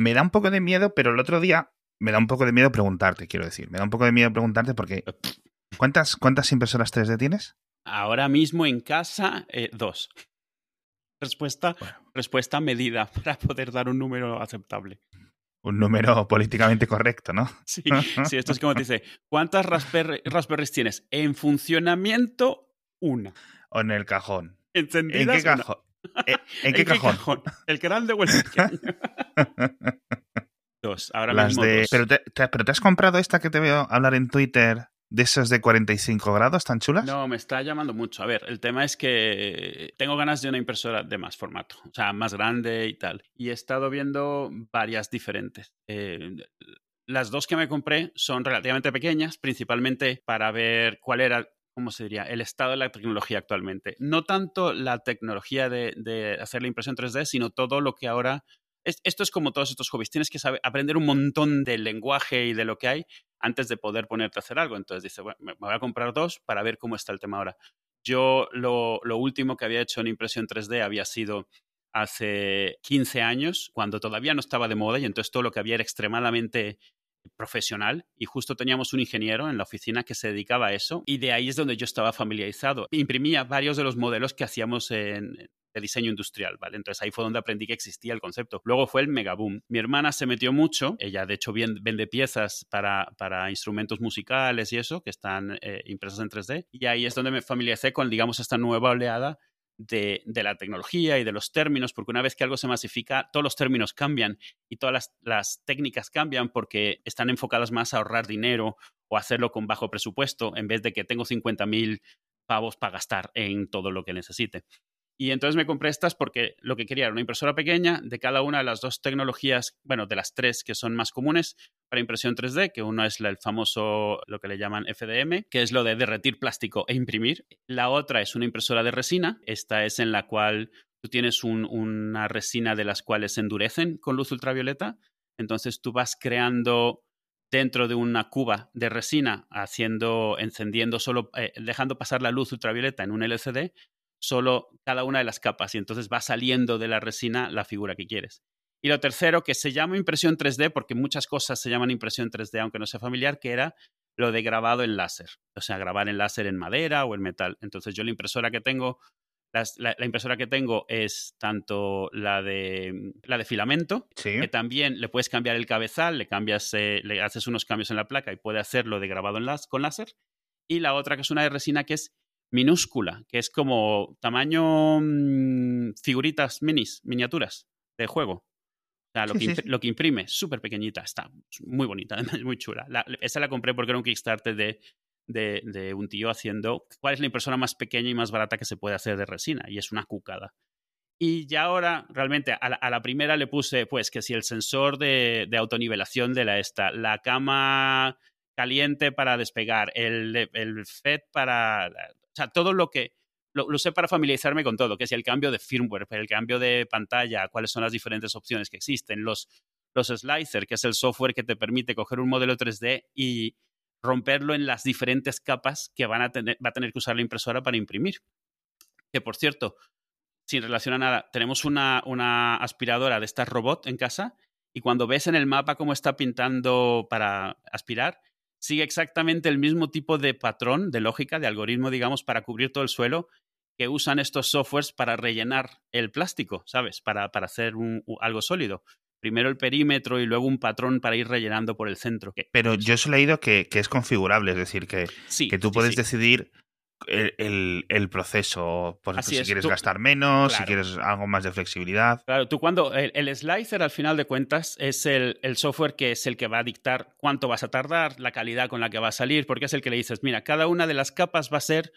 me da un poco de miedo, pero el otro día me da un poco de miedo preguntarte, quiero decir. Me da un poco de miedo preguntarte porque. ¿Cuántas, cuántas impresoras 3D tienes? Ahora mismo en casa, eh, dos. Respuesta, respuesta medida para poder dar un número aceptable. Un número políticamente correcto, ¿no? Sí, sí esto es como te dice, ¿cuántas Raspberry, Raspberries tienes? En funcionamiento, una. O en el cajón. ¿Encendidas? ¿En qué cajón? ¿En, ¿En, qué, cajón? El grande o el pequeño. Dos, ahora mismo dos. ¿Pero te, ¿Pero te has comprado esta que te veo hablar en Twitter de esos de 45 grados tan chulas? No, me está llamando mucho. A ver, el tema es que tengo ganas de una impresora de más formato, o sea, más grande y tal. Y he estado viendo varias diferentes. Eh, las dos que me compré son relativamente pequeñas, principalmente para ver cuál era ¿cómo se diría? El estado de la tecnología actualmente. No tanto la tecnología de, de, hacer la impresión 3D, sino todo lo que ahora esto es como todos estos hobbies. Tienes que saber, aprender un montón del lenguaje y de lo que hay antes de poder ponerte a hacer algo. Entonces dice, bueno, me voy a comprar dos para ver cómo está el tema ahora. Yo lo, lo último que había hecho en impresión 3D había sido hace 15 años, cuando todavía no estaba de moda y entonces todo lo que había era extremadamente profesional y justo teníamos un ingeniero en la oficina que se dedicaba a eso y de ahí es donde yo estaba familiarizado. Imprimía varios de los modelos que hacíamos en, de diseño industrial, ¿vale? Entonces ahí fue donde aprendí que existía el concepto. Luego fue el megaboom. Mi hermana se metió mucho, ella de hecho vende piezas para, para instrumentos musicales y eso, que están eh, impresas en 3D, y ahí es donde me familiaricé con, digamos, esta nueva oleada de, de, la tecnología y de los términos, porque una vez que algo se masifica, todos los términos cambian y todas las, las técnicas cambian porque están enfocadas más a ahorrar dinero o hacerlo con bajo presupuesto en vez de que tengo 50.000 pavos para gastar en todo lo que necesite. Y entonces me compré estas porque lo que quería era una impresora pequeña de cada una de las dos tecnologías, bueno, de las tres que son más comunes para impresión 3D, que uno es el famoso, lo que le llaman FDM, que es lo de derretir plástico e imprimir. La otra es una impresora de resina, esta es en la cual tú tienes una resina de las cuales se endurecen con luz ultravioleta, entonces tú vas creando dentro de una cuba de resina, haciendo, encendiendo solo, eh, dejando pasar la luz ultravioleta en un LCD, solo cada una de las capas y entonces va saliendo de la resina la figura que quieres. Y lo tercero, que se llama impresión 3D, porque muchas cosas se llaman impresión 3D, aunque no sea familiar, que era lo de grabado en láser. O sea, grabar en láser en madera o en metal. Entonces yo la impresora que tengo, la, la, impresora que tengo es tanto la de, la de filamento, sí. que también le puedes cambiar el cabezal, le, cambias, eh, le haces unos cambios en la placa y puede hacerlo de grabado en las, con láser. Y la otra que es una de resina que es minúscula, que es como tamaño mmm, figuritas minis, miniaturas de juego. O sea, lo, sí, que, sí. lo que, imprime, súper pequeñita, está muy bonita, es muy chula. La, esa la compré porque era un Kickstarter de, de, de, un tío haciendo cuál es la impresora más pequeña y más barata que se puede hacer de resina, y es una cucada. Y ya ahora, realmente, a la, a la primera le puse, pues, que si el sensor de, de autonivelación de la esta, la cama caliente para despegar, el, el FED para sea, todo lo que lo, lo, sé para familiarizarme con todo, que es el cambio de firmware, el cambio de pantalla, cuáles son las diferentes opciones que existen, los, los slicer, que es el software que te permite coger un modelo 3D y romperlo en las diferentes capas que van a tener, va a tener que usar la impresora para imprimir. Que por cierto, sin relación a nada, tenemos una, una aspiradora de estas robot en casa y cuando ves en el mapa cómo está pintando para aspirar, sigue exactamente el mismo tipo de patrón, de lógica, de algoritmo, digamos, para cubrir todo el suelo que usan estos softwares para rellenar el plástico, ¿sabes? Para, para hacer un, algo sólido. Primero el perímetro y luego un patrón para ir rellenando por el centro. Pero yo he leído que, que es configurable, es decir, que, sí, que tú puedes sí. decidir el, el, el, proceso. Por ejemplo, si es, quieres tú, gastar menos, claro. si quieres algo más de flexibilidad. Claro, tú cuando el, el, slicer al final de cuentas es el, el, software que es el que va a dictar cuánto vas a tardar, la calidad con la que va a salir, porque es el que le dices, mira, cada una de las capas va a ser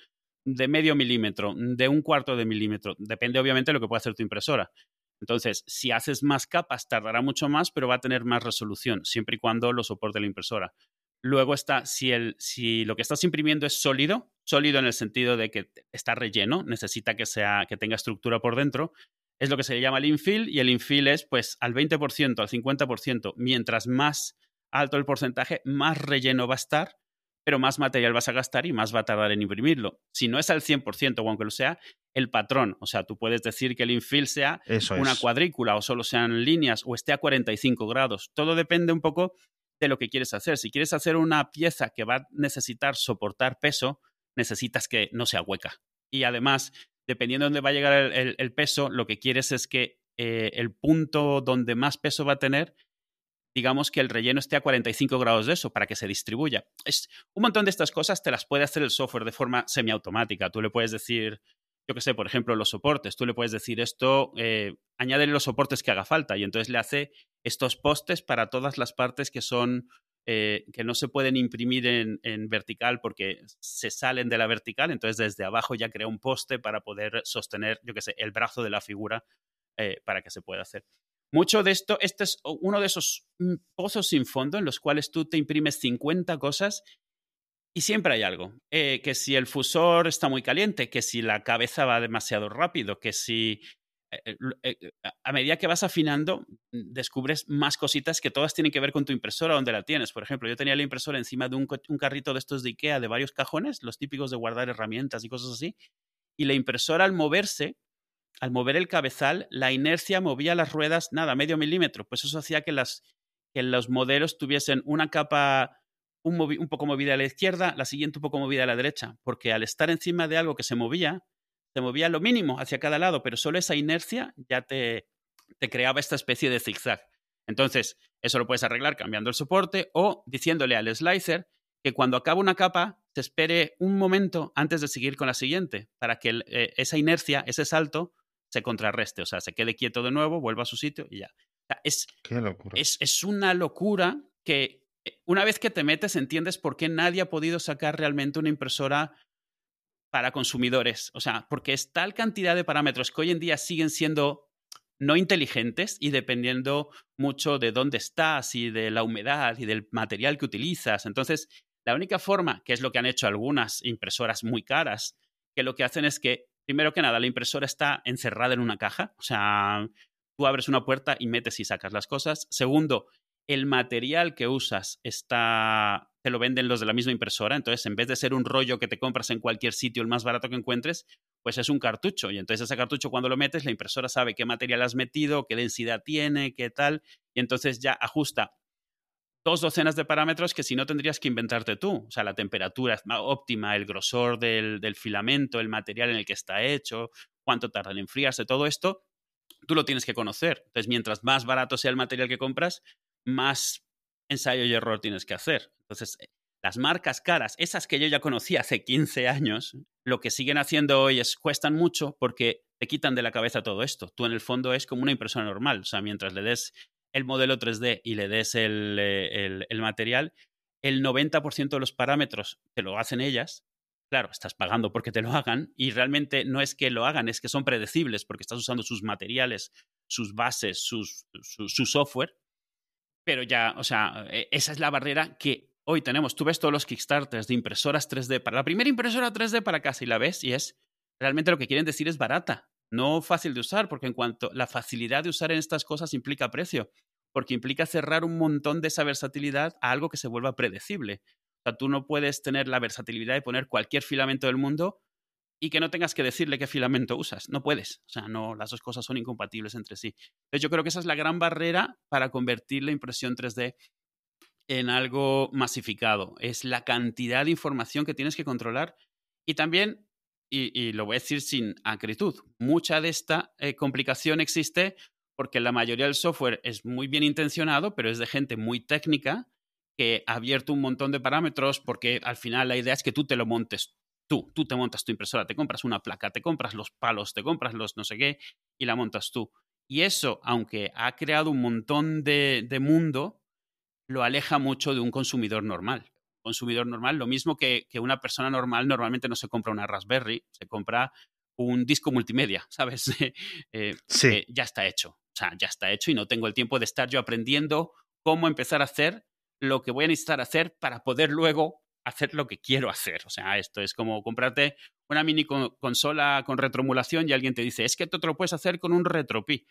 de medio milímetro, de un cuarto de milímetro. Depende obviamente de lo que pueda hacer tu impresora. Entonces, si haces más capas, tardará mucho más, pero va a tener más resolución, siempre y cuando lo soporte la impresora. Luego está, si, el, si lo que estás imprimiendo es sólido, sólido en el sentido de que está relleno, necesita que, sea, que tenga estructura por dentro, es lo que se llama el infill y el infill es pues al 20%, al 50%, mientras más alto el porcentaje, más relleno va a estar, pero más material vas a gastar y más va a tardar en imprimirlo. Si no es al 100% o aunque lo sea, el patrón. O sea, tú puedes decir que el infill sea una cuadrícula o solo sean líneas o esté a 45 grados. Todo depende un poco lo que quieres hacer. Si quieres hacer una pieza que va a necesitar soportar peso, necesitas que no sea hueca. Y además, dependiendo de dónde va a llegar el, peso, lo que quieres es que eh, el punto donde más peso va a tener digamos que el relleno esté a 45 grados de eso para que se distribuya. Es, un montón de estas cosas te las puede hacer el software de forma semiautomática. Tú le puedes decir, yo qué sé, por ejemplo, los soportes. Tú le puedes decir esto, eh, añade los soportes que haga falta y entonces le hace estos postes para todas las partes que son eh, que no se pueden imprimir en, vertical porque se salen de la vertical, entonces desde abajo ya crea un poste para poder sostener, yo qué sé, el brazo de la figura eh, para que se pueda hacer. Mucho de esto, este es uno de esos mm, pozos sin fondo en los cuales tú te imprimes 50 cosas y siempre hay algo. Eh, que si el fusor está muy caliente, que si la cabeza va demasiado rápido, que si a medida que vas afinando, mm, descubres más cositas que todas tienen que ver con tu impresora, donde la tienes. Por ejemplo, yo tenía la impresora encima de un, carrito de estos de Ikea de varios cajones, los típicos de guardar herramientas y cosas así, y la impresora al moverse al mover el cabezal, la inercia movía las ruedas, nada, medio milímetro. Pues eso hacía que los modelos tuviesen una capa un, un, poco movida a la izquierda, la siguiente un poco movida a la derecha, porque al estar encima de algo que se movía, se movía lo mínimo hacia cada lado, pero solo esa inercia ya te, te creaba esta especie de zigzag. Entonces, eso lo puedes arreglar cambiando el soporte o diciéndole al slicer que cuando acaba una capa se espere un momento antes de seguir con la siguiente, para que eh, esa inercia, ese salto, se contrarreste, o sea, se quede quieto de nuevo, vuelva a su sitio y ya. es, Es, es una locura que eh, una vez que te metes entiendes por qué nadie ha podido sacar realmente una impresora para consumidores. O sea, porque es tal cantidad de parámetros que hoy en día siguen siendo no inteligentes y dependiendo mucho de dónde estás y de la humedad y del material que utilizas. Entonces, la única forma, que es lo que han hecho algunas impresoras muy caras, que lo que hacen es que primero que nada, la impresora está encerrada en una caja, o sea, tú abres una puerta y metes y sacas las cosas. Segundo, el material que usas está, te lo venden los de la misma impresora, entonces en vez de ser un rollo que te compras en cualquier sitio, el más barato que encuentres, pues es un cartucho. Y entonces ese cartucho cuando lo metes, la impresora sabe qué material has metido, qué densidad tiene, qué tal, y entonces ya ajusta dos docenas de parámetros que si no tendrías que inventarte tú. O sea, la temperatura óptima, el grosor del, filamento, el material en el que está hecho, cuánto tarda en enfriarse, todo esto, tú lo tienes que conocer. Entonces, mientras más barato sea el material que compras, más ensayo y error tienes que hacer. Entonces, eh, las marcas caras, esas que yo ya conocí hace 15 años, lo que siguen haciendo hoy es cuestan mucho porque te quitan de la cabeza todo esto. Tú en el fondo es como una impresora normal. O sea, mientras le des el modelo 3D y le des eh, el, material, el 90% de los parámetros te lo hacen ellas. Claro, estás pagando porque te lo hagan y realmente no es que lo hagan, es que son predecibles porque estás usando sus materiales, sus bases, sus, su, software. Pero ya, o sea, e, esa es la barrera que hoy tenemos. Tú ves todos los Kickstarters de impresoras 3D para la primera impresora 3D para casa y la ves y es realmente lo que quieren decir es barata no fácil de usar, porque en cuanto la facilidad de usar en estas cosas implica precio, porque implica cerrar un montón de esa versatilidad a algo que se vuelva predecible. O sea, tú no puedes tener la versatilidad de poner cualquier filamento del mundo y que no tengas que decirle qué filamento usas. No puedes. O sea, no, las dos cosas son incompatibles entre sí. Entonces, yo creo que esa es la gran barrera para convertir la impresión 3D en algo masificado. Es la cantidad de información que tienes que controlar y también y, lo voy a decir sin acritud, mucha de esta eh, complicación existe porque la mayoría del software es muy bien intencionado, pero es de gente muy técnica que ha abierto un montón de parámetros porque al final la idea es que tú te lo montes tú, tú te montas tu impresora, te compras una placa, te compras los palos, te compras los no sé qué y la montas tú. Y eso, aunque ha creado un montón de mundo, lo aleja mucho de un consumidor normal consumidor normal, lo mismo que, una persona normal normalmente no se compra una Raspberry, se compra un disco multimedia, ¿sabes? Eh, sí. ya está hecho, o sea, ya está hecho y no tengo el tiempo de estar yo aprendiendo cómo empezar a hacer lo que voy a necesitar hacer para poder luego hacer lo que quiero hacer. O sea, esto es como comprarte una mini consola con retromulación y alguien te dice, es que tú te lo puedes hacer con un RetroPie.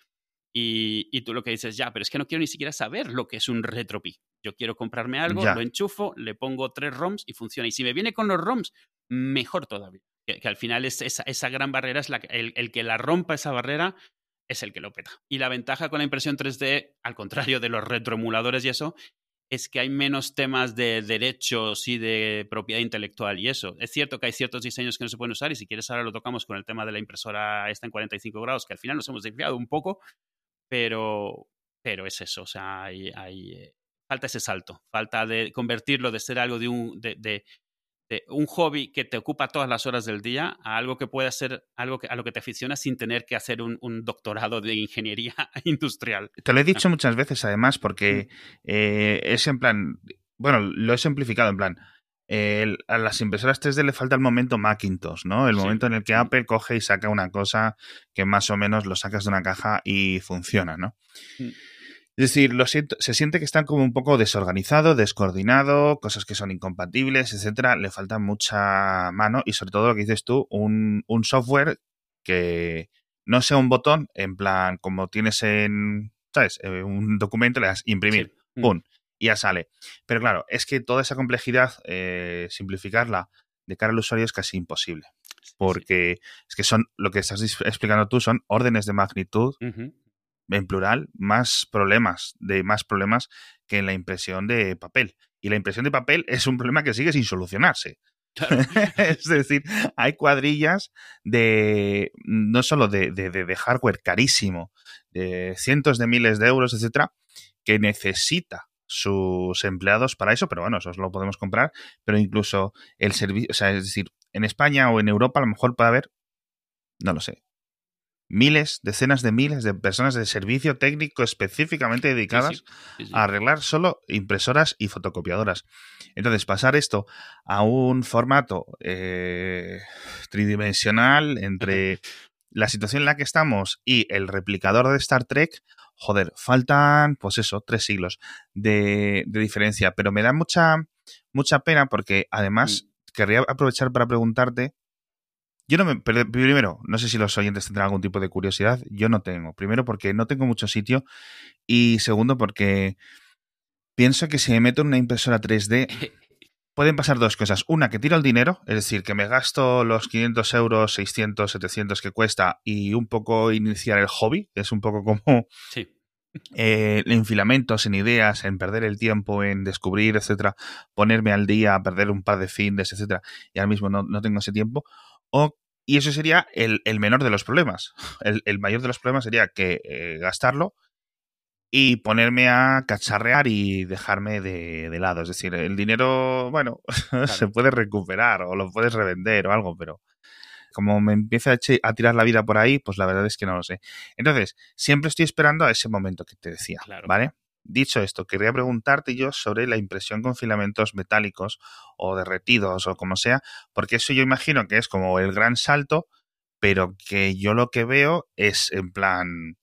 Y, tú lo que dices, ya, pero es que no quiero ni siquiera saber lo que es un RetroPie. Yo quiero comprarme algo, lo enchufo, le pongo tres ROMs y funciona. Y si me viene con los ROMs, mejor todavía. Que, al final es esa, esa, gran barrera es la, el, el que la rompa esa barrera es el que lo peta. Y la ventaja con la impresión 3D, al contrario de los retroemuladores y eso, es que hay menos temas de derechos y de propiedad intelectual y eso. Es cierto que hay ciertos diseños que no se pueden usar y si quieres ahora lo tocamos con el tema de la impresora esta en 45 grados, que al final nos hemos desviado un poco, pero, pero es eso, o sea, hay, eh, falta ese salto, falta de convertirlo de ser algo de un, de, un hobby que te ocupa todas las horas del día a algo que pueda ser algo que, a lo que te aficiona sin tener que hacer un, doctorado de ingeniería industrial. Te lo he dicho muchas veces, además, porque eh, es en plan, bueno, lo he simplificado en plan. a las impresoras 3D le falta el momento Macintosh, ¿no? El momento en el que Apple coge y saca una cosa que más o menos lo sacas de una caja y funciona, ¿no? Mm. Es decir, lo siento, se siente que están como un poco desorganizado, descoordinado, cosas que son incompatibles, etcétera. Le falta mucha mano y sobre todo lo que dices tú, un, un software que no sea un botón, en plan, como tienes en, ¿sabes? Eh, un documento, le das imprimir, mm. ¡pum! Y ya sale. Pero claro, es que toda esa complejidad, eh, simplificarla de cara al usuario es casi imposible. Porque es que son, lo que estás explicando tú son órdenes de magnitud en plural, más problemas, de más problemas que en la impresión de papel. Y la impresión de papel es un problema que sigue sin solucionarse. es decir, hay cuadrillas de no solo de, de, hardware carísimo, de cientos de miles de euros, etcétera, que necesita sus empleados para eso, pero bueno, eso lo podemos comprar, pero incluso el servicio, o sea, es decir, en España o en Europa a lo mejor puede haber, no lo sé, miles, decenas de miles de personas de servicio técnico específicamente dedicadas a arreglar solo impresoras y fotocopiadoras. Entonces, pasar esto a un formato eh, tridimensional entre la situación en la que estamos y el replicador de Star Trek, joder, faltan, pues eso, tres siglos de, diferencia. Pero me da mucha, mucha pena porque además mm. querría aprovechar para preguntarte yo no me. Primero, no sé si los oyentes tendrán algún tipo de curiosidad. Yo no tengo. Primero, porque no tengo mucho sitio. Y segundo, porque pienso que si me meto en una impresora 3D. Pueden pasar dos cosas. Una, que tiro el dinero, es decir, que me gasto los 500 euros, 600, 700 que cuesta y un poco iniciar el hobby, es un poco como sí. Eh, en filamentos, en ideas, en perder el tiempo, en descubrir, etcétera, ponerme al día, perder un par de fines, etcétera, y ahora mismo no, no tengo ese tiempo. O y eso sería el, menor de los problemas. El, mayor de los problemas sería que eh, gastarlo y ponerme a cacharrear y dejarme de, lado. Es decir, el dinero, bueno, se puede recuperar o lo puedes revender o algo, pero como me empieza a, tirar la vida por ahí, pues la verdad es que no lo sé. Entonces, siempre estoy esperando a ese momento que te decía, ¿vale? Dicho esto, quería preguntarte yo sobre la impresión con filamentos metálicos o derretidos o como sea, porque eso yo imagino que es como el gran salto, pero que yo lo que veo es en plan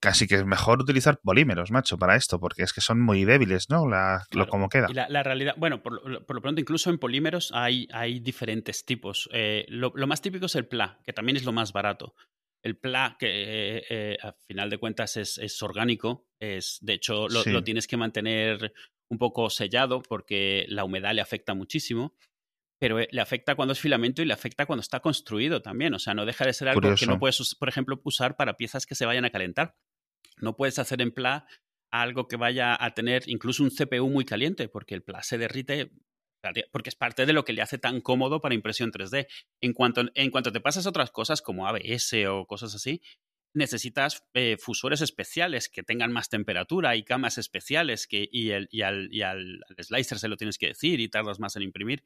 casi que es mejor utilizar polímeros, macho, para esto, porque es que son muy débiles, ¿no? La, lo como queda. La, realidad, bueno, por, lo pronto, incluso en polímeros hay, hay diferentes tipos. Eh, lo, lo, más típico es el PLA, que también es lo más barato. El PLA, que eh, a final de cuentas es, orgánico, es, de hecho lo, tienes que mantener un poco sellado porque la humedad le afecta muchísimo, pero eh, le afecta cuando es filamento y le afecta cuando está construido también. O sea, no deja de ser algo que no puedes, por ejemplo, usar para piezas que se vayan a calentar. No puedes hacer en PLA algo que vaya a tener incluso un CPU muy caliente, porque el PLA se derrite porque es parte de lo que le hace tan cómodo para impresión 3D. En cuanto, en cuanto te pasas otras cosas como ABS o cosas así, necesitas eh, fusores especiales que tengan más temperatura y camas especiales que, y, el, y, al, y al, slicer se lo tienes que decir y tardas más en imprimir.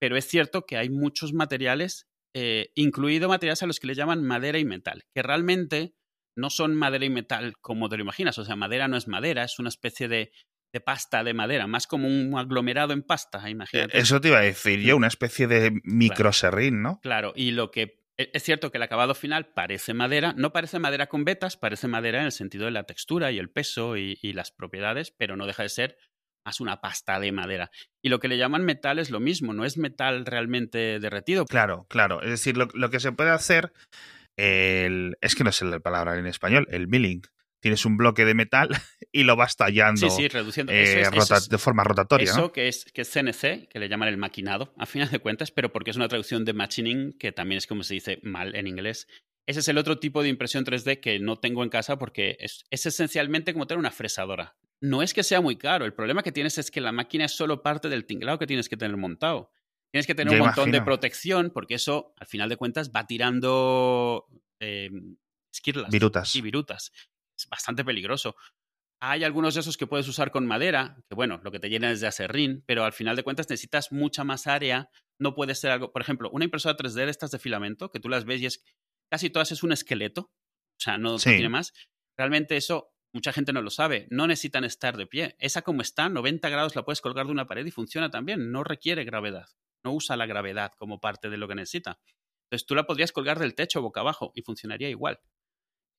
Pero es cierto que hay muchos materiales, eh, incluido materiales a los que le llaman madera y metal, que realmente no son madera y metal como te lo imaginas. O sea, madera no es madera, es una especie de de pasta de madera, más como un aglomerado en pasta, imagínate. Eso te iba a decir yo, una especie de microserrín, ¿no? Claro, y lo que e, es cierto que el acabado final parece madera, no parece madera con vetas, parece madera en el sentido de la textura y el peso y, las propiedades, pero no deja de ser más una pasta de madera. Y lo que le llaman metal es lo mismo, no es metal realmente derretido. Claro, claro. Es decir, lo, que se puede hacer, el, es que no sé la palabra en español, el milling tienes un bloque de metal y lo vas tallando sí, sí, reduciendo. Eh, de forma rotatoria. Eso que, es, que es CNC, que le llaman el maquinado, a final de cuentas, pero porque es una traducción de machining, que también es como se dice mal en inglés. Ese es el otro tipo de impresión 3D que no tengo en casa porque es, es esencialmente como tener una fresadora. No es que sea muy caro, el problema que tienes es que la máquina es solo parte del tinglado que tienes que tener montado. Tienes que tener un montón de protección porque eso, al final de cuentas, va tirando eh, esquirlas virutas. y virutas es bastante peligroso. Hay algunos de esos que puedes usar con madera, que bueno, lo que te llena es de acerrín, pero al final de cuentas necesitas mucha más área. No puede ser algo, por ejemplo, una impresora 3D de estas de filamento, que tú las ves y es casi todas es un esqueleto, o sea, no tiene más. Realmente eso mucha gente no lo sabe, no necesitan estar de pie. Esa como está, 90 grados la puedes colgar de una pared y funciona también, no requiere gravedad, no usa la gravedad como parte de lo que necesita. Entonces tú la podrías colgar del techo boca abajo y funcionaría igual.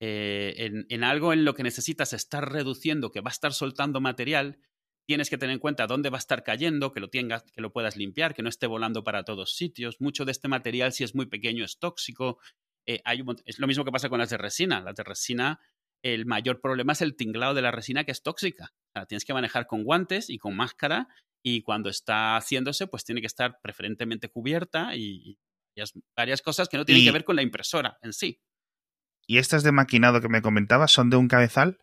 Eh, en, algo en lo que necesitas estar reduciendo, que va a estar soltando material, tienes que tener en cuenta dónde va a estar cayendo, que lo tengas, que lo puedas limpiar, que no esté volando para todos sitios. Mucho de este material, si es muy pequeño, es tóxico. Eh, hay es lo mismo que pasa con las de resina. Las de resina, el mayor problema es el tinglado de la resina que es tóxica. la tienes que manejar con guantes y con máscara y cuando está haciéndose, pues tiene que estar preferentemente cubierta y, varias cosas que no tienen que ver con la impresora en sí. ¿Y estas de maquinado que me comentabas son de un cabezal?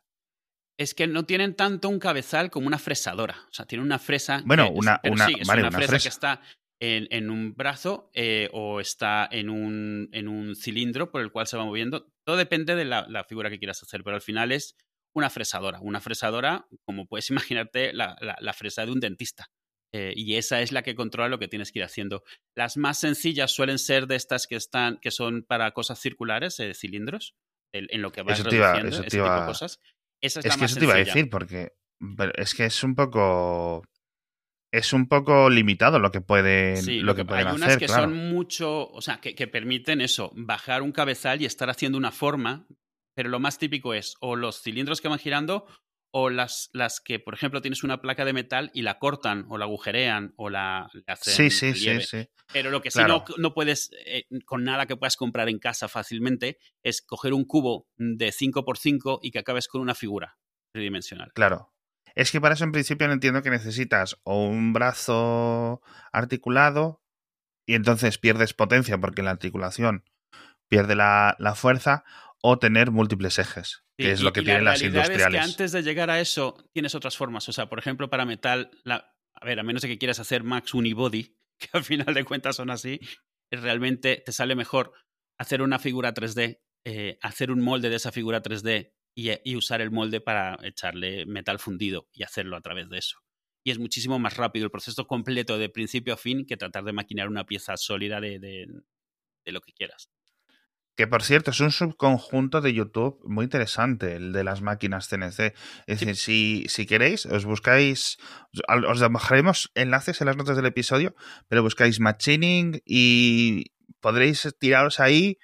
Es que no tienen tanto un cabezal como una fresadora. O sea, tienen una fresa. Bueno, una, una, una, fresa, que está en, un brazo eh, o está en un, en un, cilindro por el cual se va moviendo. Todo depende de la, figura que quieras hacer, pero al final es una fresadora. Una fresadora, como puedes imaginarte, la, fresa de un dentista. Eh, y esa es la que controla lo que tienes que ir haciendo. Las más sencillas suelen ser de estas que están, que son para cosas circulares, eh, cilindros, en, lo que vas reduciendo ese tipo de cosas. Esa es, es que eso te iba a decir, porque es que es un poco es un poco limitado lo que pueden, lo, que, pueden hay unas que son mucho, o sea, que, que, permiten eso, bajar un cabezal y estar haciendo una forma, pero lo más típico es o los cilindros que van girando o las, las que, por ejemplo, tienes una placa de metal y la cortan o la agujerean o la hacen. Sí, sí, sí, sí. Pero lo que sí no, no puedes, eh, con nada que puedas comprar en casa fácilmente, es coger un cubo de 5x5 y que acabes con una figura tridimensional. Claro. Es que para eso en principio no entiendo que necesitas o un brazo articulado y entonces pierdes potencia porque la articulación pierde la, la fuerza o tener múltiples ejes que es lo que tienen las industriales. Es que antes de llegar a eso tienes otras formas. O sea, por ejemplo, para metal, a ver, a menos de que quieras hacer Max Unibody, que al final de cuentas son así, realmente te sale mejor hacer una figura 3D, eh, hacer un molde de esa figura 3D y, usar el molde para echarle metal fundido y hacerlo a través de eso. Y es muchísimo más rápido el proceso completo de principio a fin que tratar de maquinar una pieza sólida de lo que quieras. Que por cierto, es un subconjunto de YouTube muy interesante, el de las máquinas CNC. Es decir, si, si queréis, os buscáis, os dejaremos enlaces en las notas del episodio, pero buscáis machining y podréis tiraros ahí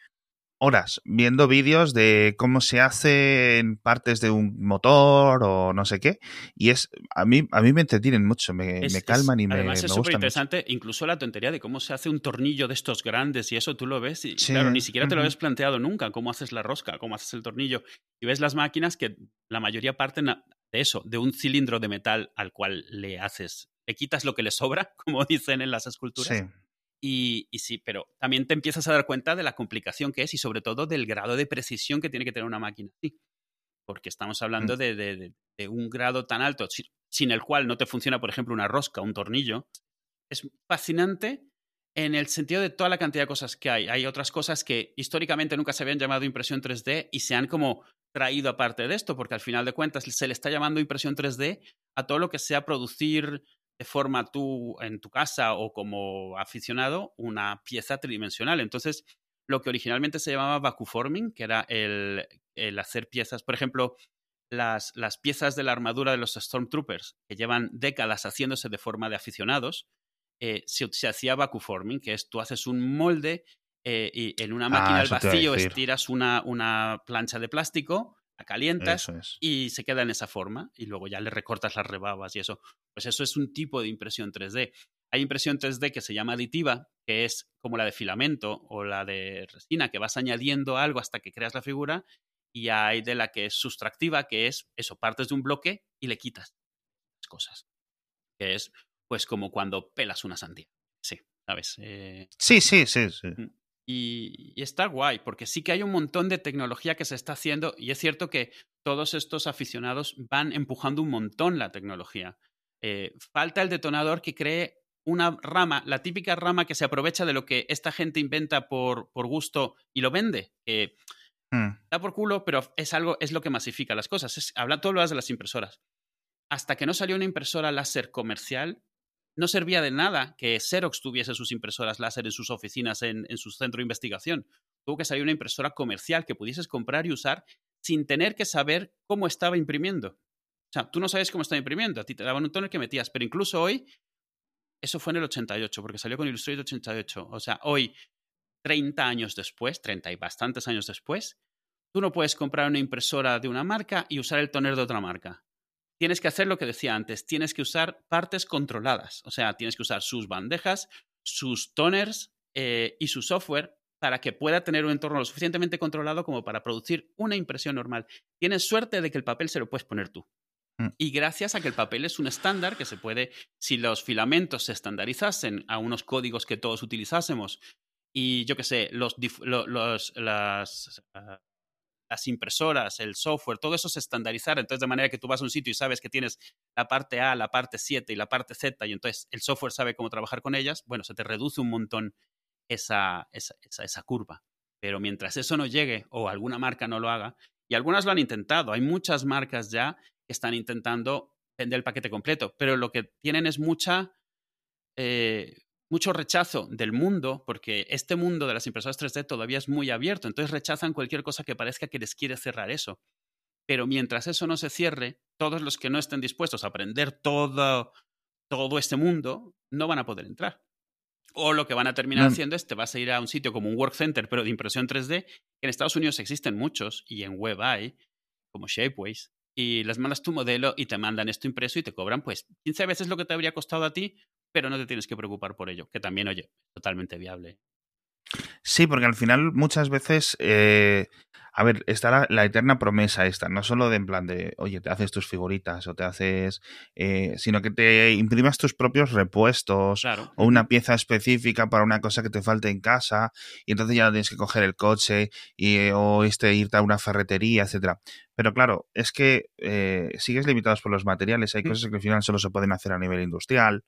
horas viendo vídeos de cómo se hacen partes de un motor o no sé qué. Y es a mí, a mí me entretienen mucho, me, calman y me, además es súper interesante, incluso la tontería de cómo se hace un tornillo de estos grandes y eso tú lo ves y claro, ni siquiera te lo habías planteado nunca, cómo haces la rosca, cómo haces el tornillo. Y ves las máquinas que la mayoría parten de eso, de un cilindro de metal al cual le haces, le quitas lo que le sobra, como dicen en las esculturas. Sí y, sí, pero también te empiezas a dar cuenta de la complicación que es y sobre todo del grado de precisión que tiene que tener una máquina. Sí, porque estamos hablando mm. de, un grado tan alto, sin el cual no te funciona, por ejemplo, una rosca, un tornillo. Es fascinante en el sentido de toda la cantidad de cosas que hay. Hay otras cosas que históricamente nunca se habían llamado impresión 3D y se han como traído aparte de esto, porque al final de cuentas se le está llamando impresión 3D a todo lo que sea producir forma tú en tu casa o como aficionado una pieza tridimensional. Entonces, lo que originalmente se llamaba vacuforming, que era el, hacer piezas, por ejemplo, las, las, piezas de la armadura de los Stormtroopers, que llevan décadas haciéndose de forma de aficionados, eh, se, hacía vacuforming, que es tú haces un molde eh, y en una máquina ah, al vacío estiras una, una plancha de plástico calientas y se queda en esa forma y luego ya le recortas las rebabas y eso. Pues eso es un tipo de impresión 3D. Hay impresión 3D que se llama aditiva, que es como la de filamento o la de resina, que vas añadiendo algo hasta que creas la figura. y hay de la que es sustractiva, que es eso, partes de un bloque y le quitas cosas. Que es pues como cuando pelas una sandía. Sí, ¿sabes? Eh, sí, sí, sí, sí. Mm, y, y, está guay, porque sí que hay un montón de tecnología que se está haciendo y es cierto que todos estos aficionados van empujando un montón la tecnología. Eh, falta el detonador que cree una rama, la típica rama que se aprovecha de lo que esta gente inventa por, por gusto y lo vende. Eh, Da por culo, pero es algo, es lo que masifica las cosas. Es, habla, todo lo de las impresoras. Hasta que no salió una impresora láser comercial, no servía de nada que Xerox tuviese sus impresoras láser en sus oficinas, en, en su centro de investigación. Tuvo que salir una impresora comercial que pudieses comprar y usar sin tener que saber cómo estaba imprimiendo. O sea, tú no sabes cómo estaba imprimiendo, a ti te daban un tono que metías, pero incluso hoy, eso fue en el 88, porque salió con Illustrator 88. O sea, hoy, 30 años después, 30 y bastantes años después, tú no puedes comprar una impresora de una marca y usar el toner de otra marca. Tienes que hacer lo que decía antes, tienes que usar partes controladas, o sea, tienes que usar sus bandejas, sus toners eh, y su software para que pueda tener un entorno lo suficientemente controlado como para producir una impresión normal. Tienes suerte de que el papel se lo puedes poner tú. Mm. Y gracias a que el papel es un estándar que se puede, si los filamentos se estandarizasen a unos códigos que todos utilizásemos y yo qué sé, los, los, las, ah, las impresoras, el software, todo eso se estandarizara. Entonces, de manera que tú vas a un sitio y sabes que tienes la parte A, la parte 7 y la parte Z, y entonces el software sabe cómo trabajar con ellas, bueno, se te reduce un montón esa, esa, esa, curva. Pero mientras eso no llegue o alguna marca no lo haga, y algunas lo han intentado, hay muchas marcas ya que están intentando vender el paquete completo, pero lo que tienen es mucha, eh, mucho rechazo del mundo, porque este mundo de las impresoras 3D todavía es muy abierto, entonces rechazan cualquier cosa que parezca que les quiere cerrar eso. Pero mientras eso no se cierre, todos los que no estén dispuestos a aprender todo, todo este mundo no van a poder entrar. O lo que van a terminar haciendo es te vas a ir a un sitio como un work center, pero de impresión 3D, que en Estados Unidos existen muchos y en web hay, como Shapeways, y les mandas tu modelo y te mandan esto impreso y te cobran pues 15 veces lo que te habría costado a ti pero no te tienes que preocupar por ello, que también, oye, totalmente viable. Sí, porque al final muchas veces, eh, a ver, está la, eterna promesa esta, no solo de en plan de, oye, te haces tus figuritas o te haces, eh, sino que te imprimas tus propios repuestos o una pieza específica para una cosa que te falte en casa y entonces ya tienes que coger el coche y, eh, o este, irte a una ferretería, etcétera. Pero claro, es que sigues limitados por los materiales, hay mm. cosas que al final solo se pueden hacer a nivel industrial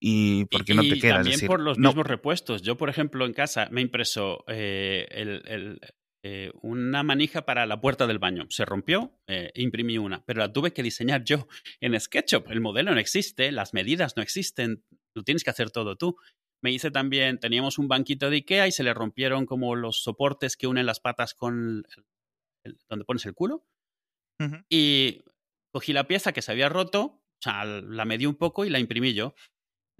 y porque no te queda. También por los mismos repuestos. Yo, por ejemplo, en casa me impreso eh, eh, una manija para la puerta del baño. Se rompió, eh, imprimí una, pero la tuve que diseñar yo en SketchUp. El modelo no existe, las medidas no existen, lo tienes que hacer todo tú. Me hice también, teníamos un banquito de Ikea y se le rompieron como los soportes que unen las patas con donde pones el culo. Y cogí la pieza que se había roto, o sea, la medí un poco y la imprimí yo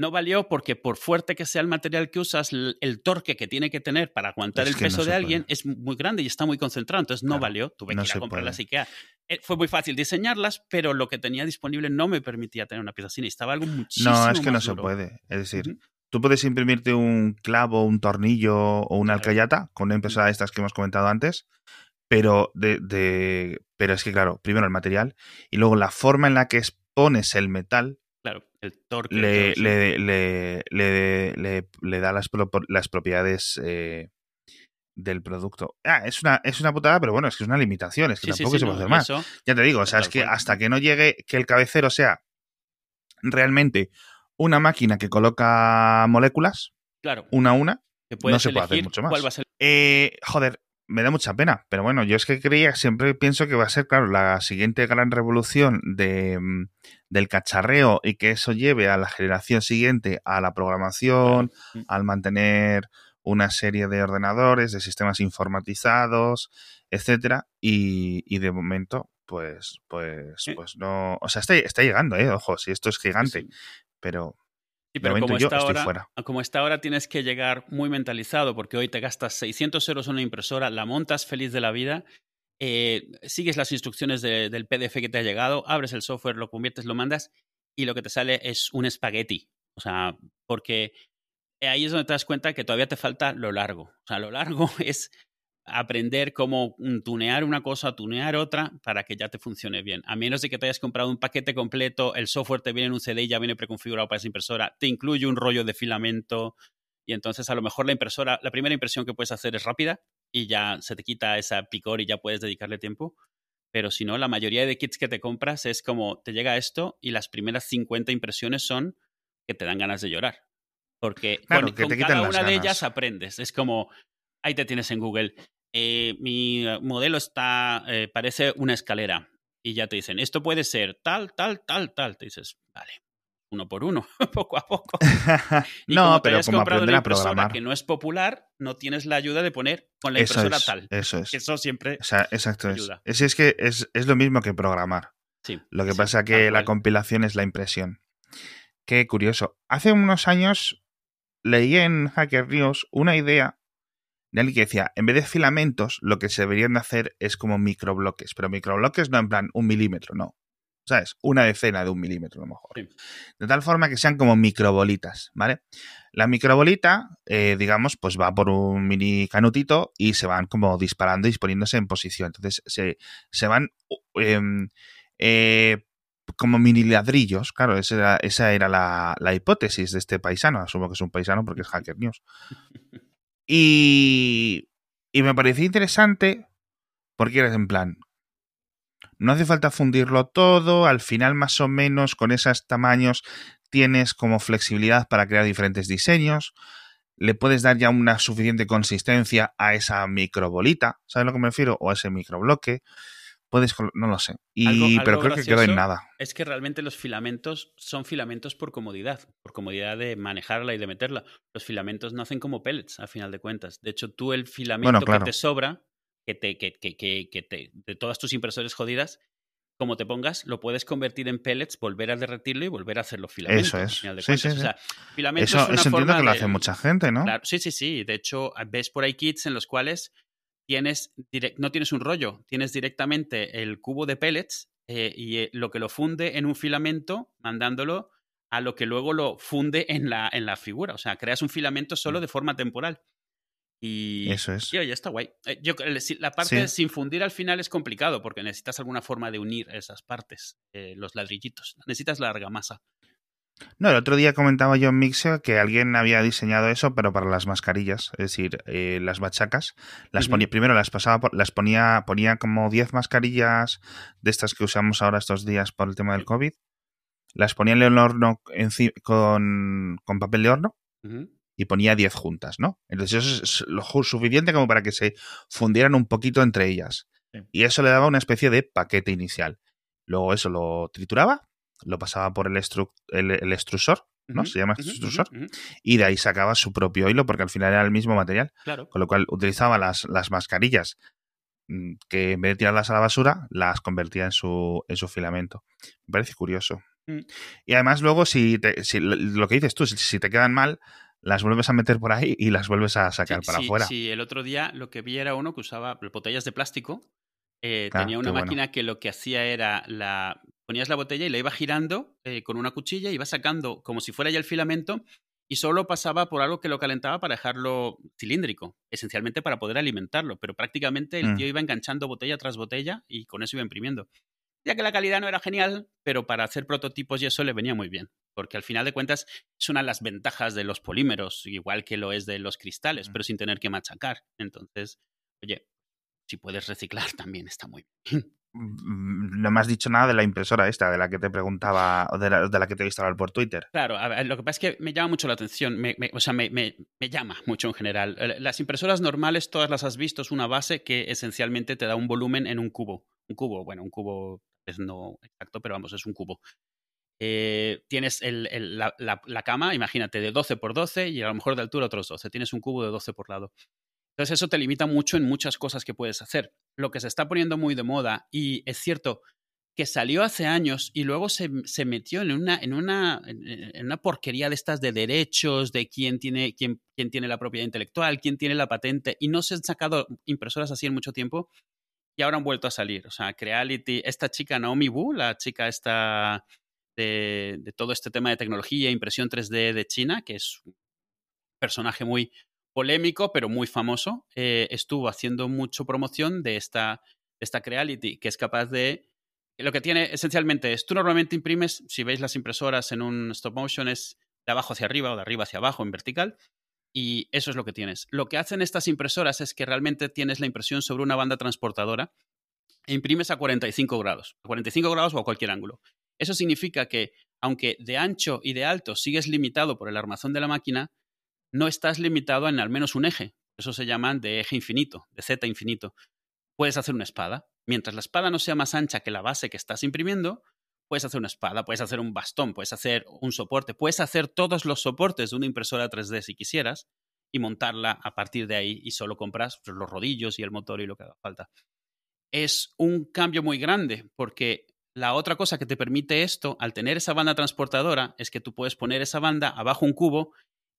no valió porque por fuerte que sea el material que usas, el, torque que tiene que tener para aguantar el peso de alguien es muy grande y está muy concentrado, entonces no valió, tuve que ir a comprarlas IKEA. Eh, fue muy fácil diseñarlas, pero lo que tenía disponible no me permitía tener una pieza así, necesitaba algo muchísimo No, es que no se puede, es decir... Tú puedes imprimirte un clavo, un tornillo o una alcayata con una impresora de estas que hemos comentado antes, pero de, pero es que claro, primero el material y luego la forma en la que expones el metal Claro, el torque. Le, le, le, le, da las, las propiedades eh, del producto. Ah, es una, es una putada, pero bueno, es que es una limitación, es que tampoco se puede hacer más. ya te digo, o sea, es que hasta que no llegue, que el cabecero sea realmente una máquina que coloca moléculas, claro. una a una, no se puede hacer mucho más. Eh, joder, me da mucha pena, pero bueno, yo es que creía, siempre pienso que va a ser, claro, la siguiente gran revolución de, mm, del cacharreo y que eso lleve a la generación siguiente a la programación, al mantener una serie de ordenadores, de sistemas informatizados, etcétera, y, y de momento, pues, pues, pues no, o sea, está, está llegando, eh, ojo, si esto es gigante, pero Sí, pero como, está ahora, como está ahora tienes que llegar muy mentalizado porque hoy te gastas 600 euros en una impresora, la montas feliz de la vida, eh, sigues las instrucciones del PDF que te ha llegado, abres el software, lo conviertes, lo mandas y lo que te sale es un espagueti. O sea, porque ahí es donde te das cuenta que todavía te falta lo largo. O sea, lo largo es aprender cómo mm, tunear una cosa, tunear otra, para que ya te funcione bien. A menos de que te hayas comprado un paquete completo, el software te viene en un CD y ya viene preconfigurado para esa impresora, te incluye un rollo de filamento y entonces a lo mejor la impresora, la primera impresión que puedes hacer es rápida y ya se te quita esa picor y ya puedes dedicarle tiempo. Pero si no, la mayoría de kits que te compras es como te llega esto y las primeras 50 impresiones son que te dan ganas de llorar. Porque con, cada una de ellas aprendes. Es como, ahí te tienes en Google, eh, mi eh, modelo está, eh, parece una escalera. Y ya te dicen, esto puede ser tal, tal, tal, tal. Te dices, vale, uno por uno, poco a poco. no, pero como aprender a programar. que no es popular, no tienes la ayuda de poner con la impresora tal. Eso es. Eso siempre o sea, exacto ayuda. Es. Es, que es, lo mismo que programar. Sí, lo que pasa que la compilación es la impresión. Qué curioso. Hace unos años leí en Hacker News una idea de alguien que decía, en vez de filamentos, lo que se deberían de hacer es como microbloques, pero microbloques no en plan un milímetro, no. ¿Sabes? Una decena de un milímetro a lo mejor. De tal forma que sean como microbolitas, ¿vale? La microbolita, eh, digamos, pues va por un mini canutito y se van como disparando y poniéndose en posición. Entonces se, se van em, eh, como mini ladrillos. Claro, esa era, esa era la, la, hipótesis de este paisano. Asumo que es un paisano porque es Hacker News. Y, y me pareció interesante porque eres en plan, no hace falta fundirlo todo, al final más o menos con esos tamaños tienes como flexibilidad para crear diferentes diseños, le puedes dar ya una suficiente consistencia a esa microbolita, ¿sabes a lo que me refiero? O a ese microbloque puedes, no lo sé. Y, pero creo que quedó en nada. Es que realmente los filamentos son filamentos por comodidad, por comodidad de manejarla y de meterla. Los filamentos no hacen como pellets, a final de cuentas. De hecho, tú el filamento que te sobra, que te, que, que, que, te, de todas tus impresores jodidas, como te pongas, lo puedes convertir en pellets, volver a derretirlo y volver a hacerlo filamentos. Eso es. sí, sí, O sea, eso, es entiendo que lo hace mucha gente, ¿no? sí, sí, sí. De hecho, ves por ahí kits en los cuales tienes no tienes un rollo, tienes directamente el cubo de pellets eh, y eh, lo que lo funde en un filamento, mandándolo a lo que luego lo funde en la, en la figura. O sea, creas un filamento solo mm. de forma temporal. Y, Eso es. Y oye, está guay. Eh, yo, la parte sin fundir al final es complicado porque necesitas alguna forma de unir esas partes, los ladrillitos. Necesitas la argamasa. No, el otro día comentaba yo en Mixer que alguien había diseñado eso, pero para las mascarillas, es decir, eh, las bachacas. Las ponía, primero las pasaba, por, las ponía, ponía como 10 mascarillas de estas que usamos ahora estos días por el tema del COVID. Las ponía en el horno con, con papel de horno y ponía 10 juntas, ¿no? Entonces eso es lo suficiente como para que se fundieran un poquito entre ellas. Y eso le daba una especie de paquete inicial. Luego eso lo trituraba lo pasaba por el, el, extrusor, ¿no? Se llama extrusor. y de ahí sacaba su propio hilo porque al final era el mismo material. Con lo cual utilizaba las, las mascarillas mm, que en vez de tirarlas a la basura, las convertía en su, en su filamento. Me parece curioso. Mm. Y además luego, si, si, lo que dices tú, si, te quedan mal, las vuelves a meter por ahí y las vuelves a sacar para afuera. Sí, el otro día lo que vi era uno que usaba botellas de plástico. Eh, ah, tenía una máquina que lo que hacía era la ponías la botella y la iba girando eh, con una cuchilla, iba sacando como si fuera ya el filamento y solo pasaba por algo que lo calentaba para dejarlo cilíndrico, esencialmente para poder alimentarlo, pero prácticamente el mm. tío iba enganchando botella tras botella y con eso iba imprimiendo. Ya que la calidad no era genial, pero para hacer prototipos y eso le venía muy bien, porque al final de cuentas es una de las ventajas de los polímeros, igual que lo es de los cristales, pero sin tener que machacar. Entonces, oye, si puedes reciclar también está muy bien. Mm, no me has dicho nada de la impresora esta, de la que te preguntaba, o de la, que te he visto hablar por Twitter. Claro, lo que pasa es que me llama mucho la atención, o sea, me, llama mucho en general. Las impresoras normales, todas las has visto, es una base que esencialmente te da un volumen en un cubo. Un cubo, bueno, un cubo es no exacto, pero vamos, es un cubo. Eh, tienes la, la, cama, imagínate, de 12 por 12 y a lo mejor de altura otros 12. Tienes un cubo de 12 por lado. Entonces eso te limita mucho en muchas cosas que puedes hacer. Lo que se está poniendo muy de moda, y es cierto que salió hace años y luego se, metió en una, en, una, en una porquería de estas de derechos, de quién tiene, quién, quién tiene la propiedad intelectual, quién tiene la patente, y no se han sacado impresoras así en mucho tiempo y ahora han vuelto a salir. O sea, Creality, esta chica Naomi Wu, la chica esta de, de todo este tema de tecnología, impresión 3D de China, que es un personaje muy, polémico, pero muy famoso, eh, estuvo haciendo mucho promoción de esta, esta Creality, que es capaz de... Lo que tiene esencialmente es, tú normalmente imprimes, si veis las impresoras en un stop motion, es de abajo hacia arriba o de arriba hacia abajo en vertical, y eso es lo que tienes. Lo que hacen estas impresoras es que realmente tienes la impresión sobre una banda transportadora e imprimes a 45 grados, a 45 grados o a cualquier ángulo. Eso significa que, aunque de ancho y de alto sigues limitado por el armazón de la máquina, no estás limitado en al menos un eje. Eso se llaman de eje infinito, de z infinito. Puedes hacer una espada. Mientras la espada no sea más ancha que la base que estás imprimiendo, puedes hacer una espada, puedes hacer un bastón, puedes hacer un soporte, puedes hacer todos los soportes de una impresora 3D si quisieras y montarla a partir de ahí y solo compras los rodillos y el motor y lo que haga falta. Es un cambio muy grande porque la otra cosa que te permite esto, al tener esa banda transportadora, es que tú puedes poner esa banda abajo un cubo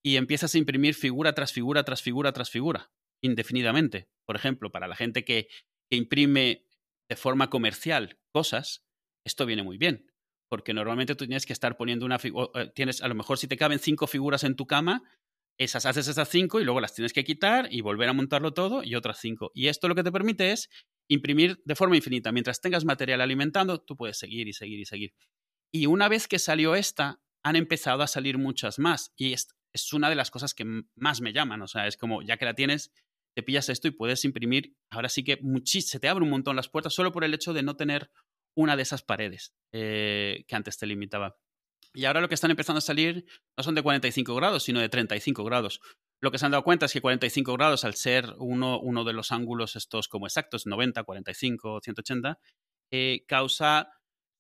y empiezas a imprimir figura tras figura tras figura tras figura, indefinidamente. Por ejemplo, para la gente que, imprime de forma comercial cosas, esto viene muy bien, porque normalmente tú tienes que estar poniendo una figura, eh, tienes a lo mejor si te caben cinco figuras en tu cama, esas haces esas cinco y luego las tienes que quitar y volver a montarlo todo y otras cinco. Y esto lo que te permite es imprimir de forma infinita. Mientras tengas material alimentando, tú puedes seguir y seguir y seguir. Y una vez que salió esta, han empezado a salir muchas más. Y es, una de las cosas que más me llaman. O sea, es como, ya que la tienes, te pillas esto y puedes imprimir. Ahora sí que se te abre un montón las puertas solo por el hecho de no tener una de esas paredes eh, que antes te limitaba. Y ahora lo que están empezando a salir no son de 45 grados, sino de 35 grados. Lo que se han dado cuenta es que 45 grados, al ser uno, uno de los ángulos estos como exactos, 90, 45, 180, eh, causa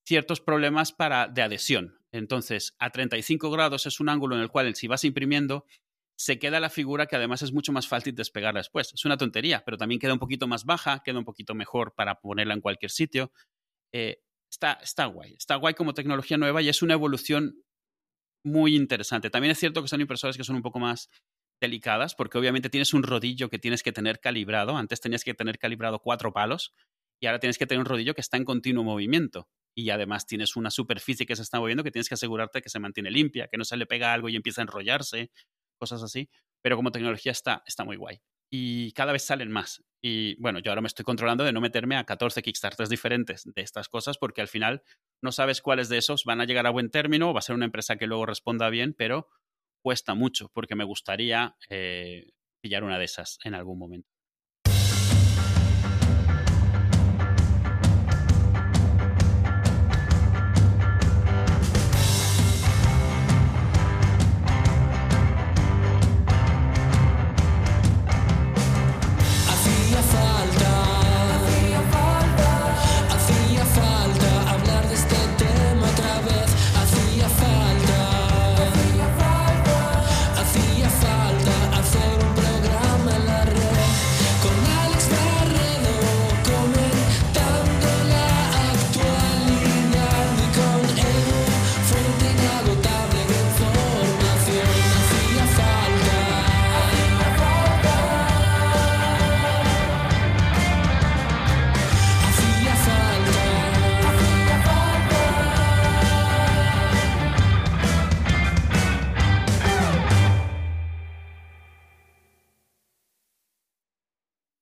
ciertos problemas para, de adhesión. Entonces, a 35 grados es un ángulo en el cual si vas imprimiendo, se queda la figura que además es mucho más fácil despegarla después. Es una tontería, pero también queda un poquito más baja, queda un poquito mejor para ponerla en cualquier sitio. Eh, está, está guay, está guay como tecnología nueva y es una evolución muy interesante. También es cierto que son impresoras que son un poco más delicadas, porque obviamente tienes un rodillo que tienes que tener calibrado. Antes tenías que tener calibrado cuatro palos y ahora tienes que tener un rodillo que está en continuo movimiento y además tienes una superficie que se está moviendo que tienes que asegurarte que se mantiene limpia, que no se le pega algo y empieza a enrollarse, cosas así. Pero como tecnología está, está muy guay. Y cada vez salen más. Y bueno, yo ahora me estoy controlando de no meterme a 14 Kickstarters diferentes de estas cosas porque al final no sabes cuáles de esos van a llegar a buen término, va a ser una empresa que luego responda bien, pero cuesta mucho porque me gustaría eh, pillar una de esas en algún momento.